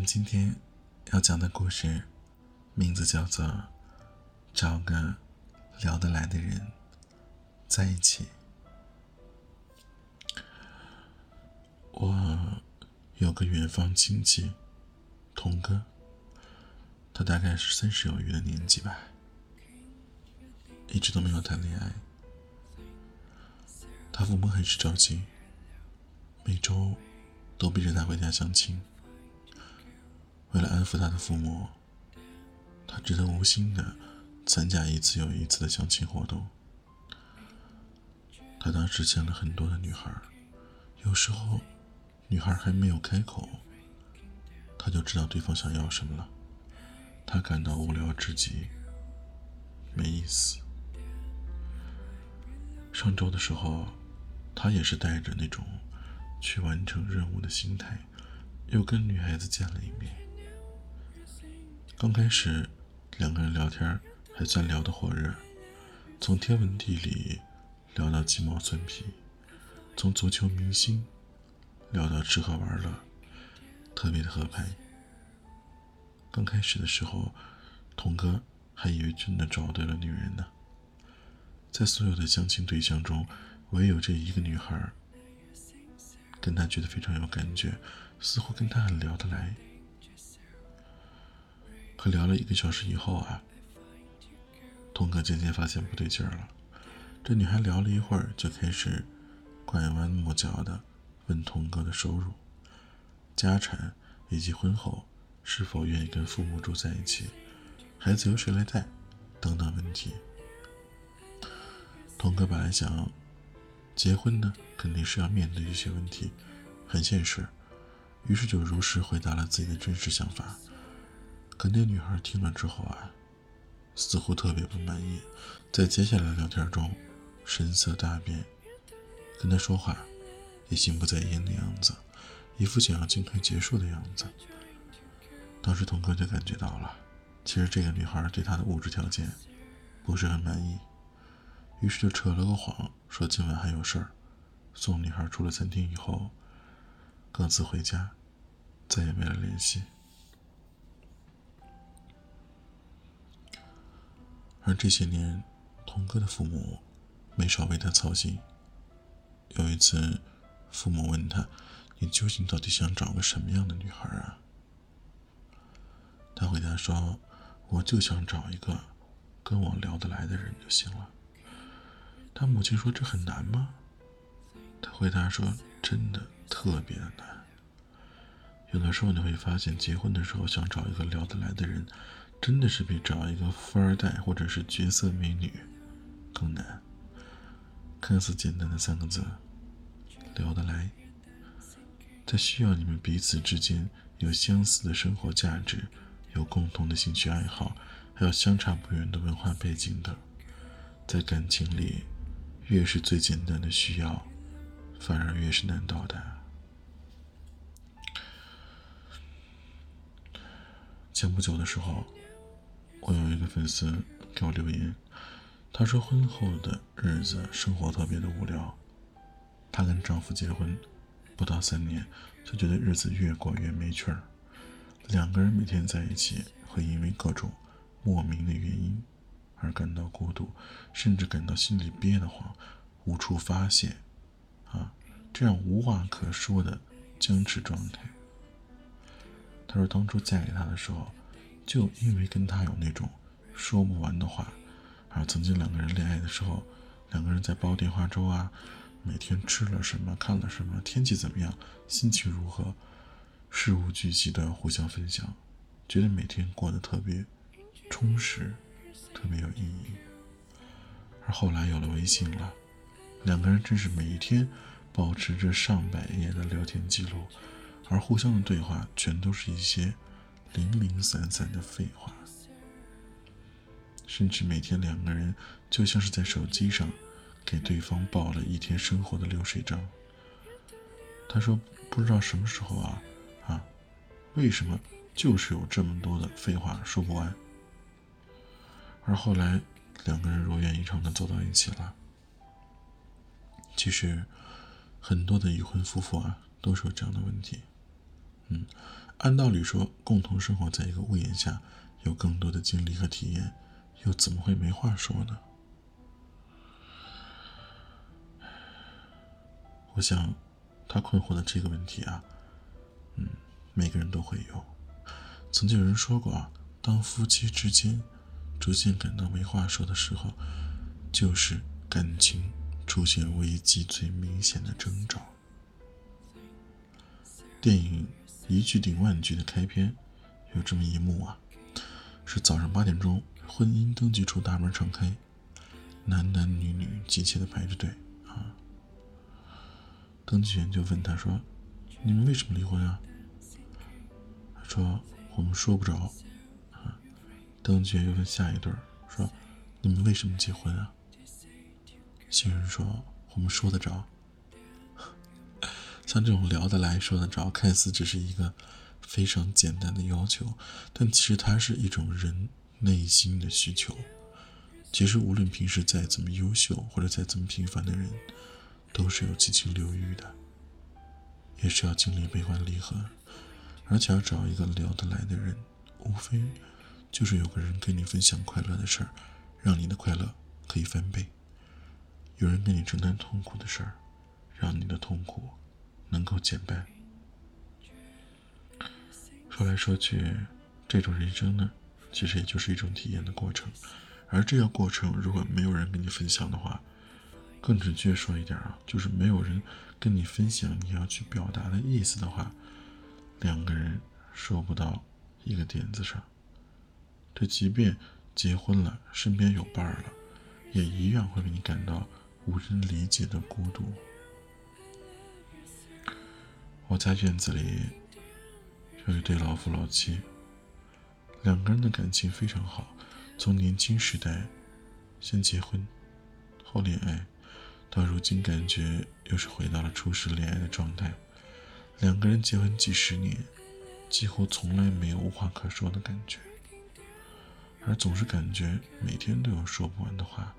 们今天要讲的故事，名字叫做《找个聊得来的人在一起》。我有个远方亲戚，童哥，他大概是三十有余的年纪吧，一直都没有谈恋爱。他父母很是着急，每周都逼着他回家相亲。为了安抚他的父母，他只得无心的参加一次又一次的相亲活动。他当时见了很多的女孩，有时候女孩还没有开口，他就知道对方想要什么了。他感到无聊至极，没意思。上周的时候，他也是带着那种去完成任务的心态，又跟女孩子见了一面。刚开始，两个人聊天还算聊得火热，从天文地理聊到鸡毛蒜皮，从足球明星聊到吃喝玩乐，特别的合拍。刚开始的时候，童哥还以为真的找对了女人呢。在所有的相亲对象中，唯有这一个女孩跟他觉得非常有感觉，似乎跟他很聊得来。可聊了一个小时以后啊，童哥渐渐发现不对劲儿了。这女孩聊了一会儿，就开始拐弯抹角的问童哥的收入、家产以及婚后是否愿意跟父母住在一起、孩子由谁来带等等问题。童哥本来想，结婚呢肯定是要面对一些问题，很现实，于是就如实回答了自己的真实想法。可那女孩听了之后啊，似乎特别不满意，在接下来聊天中，神色大变，跟他说话也心不在焉的样子，一副想要尽快结束的样子。当时童哥就感觉到了，其实这个女孩对他的物质条件不是很满意，于是就扯了个谎，说今晚还有事儿，送女孩出了餐厅以后，各自回家，再也没了联系。而这些年，童哥的父母没少为他操心。有一次，父母问他：“你究竟到底想找个什么样的女孩啊？”他回答说：“我就想找一个跟我聊得来的人就行了。”他母亲说：“这很难吗？”他回答说：“真的特别的难。有的时候你会发现，结婚的时候想找一个聊得来的人。”真的是比找一个富二代或者是绝色美女更难。看似简单的三个字，聊得来，它需要你们彼此之间有相似的生活价值，有共同的兴趣爱好，还有相差不远的文化背景等。在感情里，越是最简单的需要，反而越是难到达。前不久的时候。我有一个粉丝给我留言，她说婚后的日子生活特别的无聊。她跟丈夫结婚不到三年，就觉得日子越过越没趣儿。两个人每天在一起，会因为各种莫名的原因而感到孤独，甚至感到心里憋得慌，无处发泄，啊，这样无话可说的僵持状态。她说当初嫁给他的时候。就因为跟他有那种说不完的话，而曾经两个人恋爱的时候，两个人在煲电话粥啊，每天吃了什么，看了什么，天气怎么样，心情如何，事无巨细都要互相分享，觉得每天过得特别充实，特别有意义。而后来有了微信了，两个人真是每一天保持着上百页的聊天记录，而互相的对话全都是一些。零零散散的废话，甚至每天两个人就像是在手机上给对方报了一天生活的流水账。他说：“不知道什么时候啊，啊，为什么就是有这么多的废话说不完？”而后来两个人如愿以偿的走到一起了。其实很多的已婚夫妇啊，都是有这样的问题。嗯，按道理说，共同生活在一个屋檐下，有更多的经历和体验，又怎么会没话说呢？我想，他困惑的这个问题啊，嗯，每个人都会有。曾经有人说过啊，当夫妻之间逐渐感到没话说的时候，就是感情出现危机最明显的征兆。电影《一句顶万句》的开篇有这么一幕啊，是早上八点钟，婚姻登记处大门敞开，男男女女急切的排着队啊。登记员就问他说：“你们为什么离婚啊？”他说：“我们说不着。”啊，登记员又问下一对说：“你们为什么结婚啊？”新人说：“我们说得着。”像这种聊得来、说得着，看似只是一个非常简单的要求，但其实它是一种人内心的需求。其实无论平时再怎么优秀，或者再怎么平凡的人。都是有七情六欲的，也是要经历悲欢离合，而且要找一个聊得来的人，无非就是有个人跟你分享快乐的事儿，让你的快乐可以翻倍；有人跟你承担痛苦的事儿，让你的痛苦能够减半。说来说去，这种人生呢，其实也就是一种体验的过程，而这个过程如果没有人跟你分享的话，更准确说一点啊，就是没有人跟你分享你要去表达的意思的话，两个人说不到一个点子上。这即便结婚了，身边有伴儿了，也一样会令你感到无人理解的孤独。我家院子里有一对老夫老妻，两个人的感情非常好，从年轻时代先结婚，后恋爱。到如今，感觉又是回到了初始恋爱的状态。两个人结婚几十年，几乎从来没有无话可说的感觉，而总是感觉每天都有说不完的话。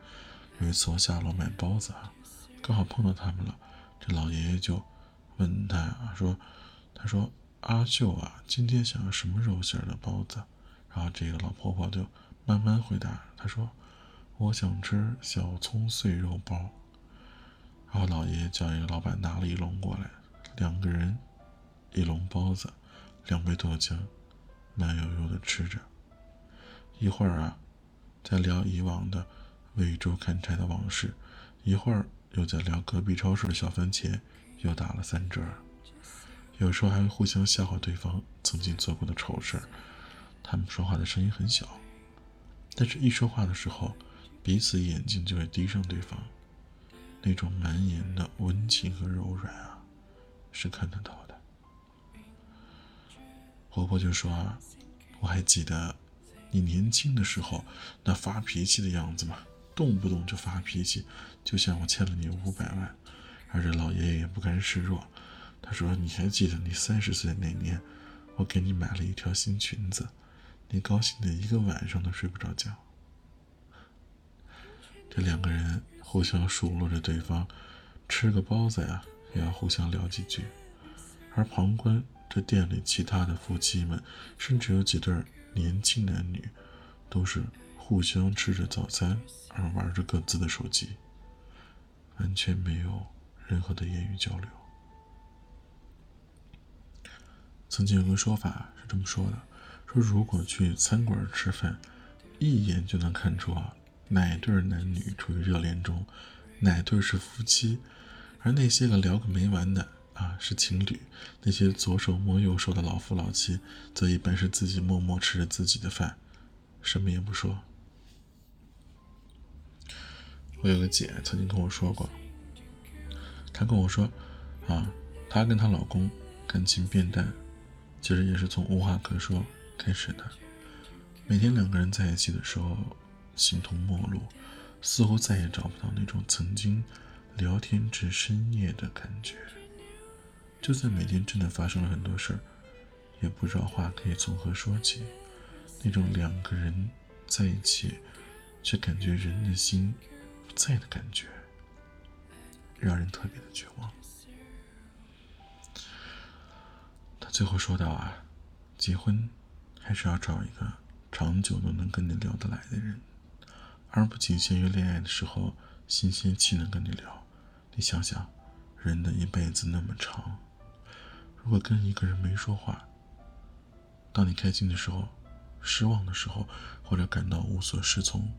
有一次我下楼买包子啊，刚好碰到他们了，这老爷爷就问他啊说：“他说阿秀啊，今天想要什么肉馅的包子？”然后这个老婆婆就慢慢回答，她说：“我想吃小葱碎肉包。”然后老爷爷叫一个老板拿了一笼过来，两个人一笼包子，两杯豆浆，慢悠悠的吃着。一会儿啊，在聊以往的喂猪砍柴的往事；一会儿又在聊隔壁超市的小番茄又打了三折。有时候还会互相笑话对方曾经做过的丑事。他们说话的声音很小，但是一说话的时候，彼此眼睛就会盯上对方。那种满眼的温情和柔软啊，是看得到的。婆婆就说啊，我还记得你年轻的时候那发脾气的样子嘛，动不动就发脾气，就像我欠了你五百万。而这老爷爷也不甘示弱，他说你还记得你三十岁那年，我给你买了一条新裙子，你高兴的一个晚上都睡不着觉。这两个人。互相数落着对方，吃个包子呀，也要互相聊几句。而旁观这店里其他的夫妻们，甚至有几对年轻男女，都是互相吃着早餐而玩着各自的手机，完全没有任何的言语交流。曾经有个说法是这么说的：说如果去餐馆吃饭，一眼就能看出啊。哪对男女处于热恋中，哪对是夫妻，而那些个聊个没完的啊是情侣，那些左手摸右手的老夫老妻，则一般是自己默默吃着自己的饭，什么也不说。我有个姐曾经跟我说过，她跟我说，啊，她跟她老公感情变淡，其实也是从无话可说开始的。每天两个人在一起的时候。形同陌路，似乎再也找不到那种曾经聊天至深夜的感觉。就算每天真的发生了很多事儿，也不知道话可以从何说起。那种两个人在一起，却感觉人的心不在的感觉，让人特别的绝望。他最后说道：“啊，结婚还是要找一个长久都能跟你聊得来的人，而不仅限于恋爱的时候新鲜气能跟你聊。你想想，人的一辈子那么长，如果跟一个人没说话，当你开心的时候、失望的时候，或者感到无所适从、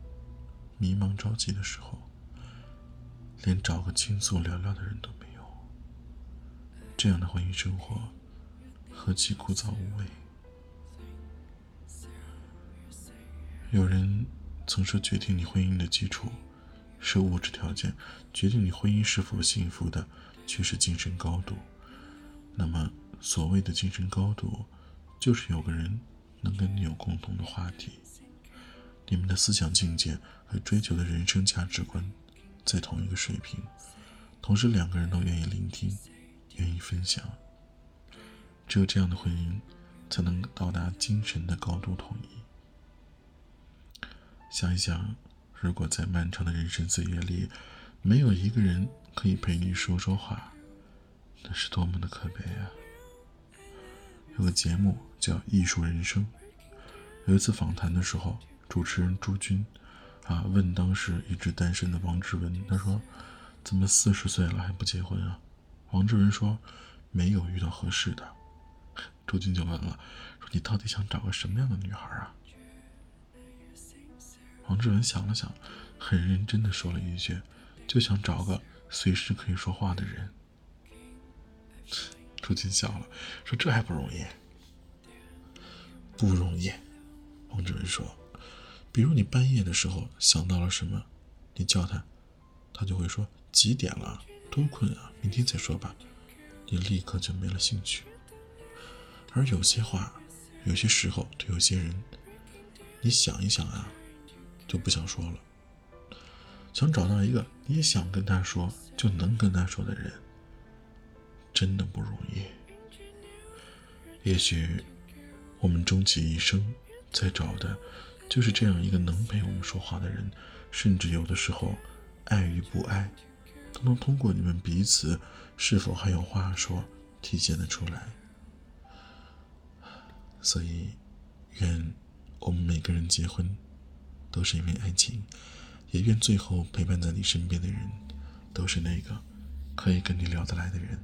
迷茫着急的时候，连找个倾诉聊聊的人都没有，这样的婚姻生活何其枯燥无味！有人曾说，决定你婚姻的基础是物质条件，决定你婚姻是否幸福的却是精神高度。那么，所谓的精神高度，就是有个人能跟你有共同的话题，你们的思想境界和追求的人生价值观在同一个水平，同时两个人都愿意聆听，愿意分享。只有这样的婚姻，才能到达精神的高度统一。想一想，如果在漫长的人生岁月里，没有一个人可以陪你说说话，那是多么的可悲啊！有个节目叫《艺术人生》，有一次访谈的时候，主持人朱军啊问当时一直单身的王志文，他说：“怎么四十岁了还不结婚啊？”王志文说：“没有遇到合适的。”朱军就问了：“说你到底想找个什么样的女孩啊？”王志文想了想，很认真的说了一句：“就想找个随时可以说话的人。”朱军笑了，说：“这还不容易？不容易。”王志文说：“比如你半夜的时候想到了什么，你叫他，他就会说几点了？多困啊，明天再说吧。”你立刻就没了兴趣。而有些话，有些时候，对有些人，你想一想啊。就不想说了。想找到一个你想跟他说就能跟他说的人，真的不容易。也许我们终其一生在找的，就是这样一个能陪我们说话的人，甚至有的时候，爱与不爱，都能通过你们彼此是否还有话说体现的出来。所以，愿我们每个人结婚。都是因为爱情，也愿最后陪伴在你身边的人，都是那个可以跟你聊得来的人。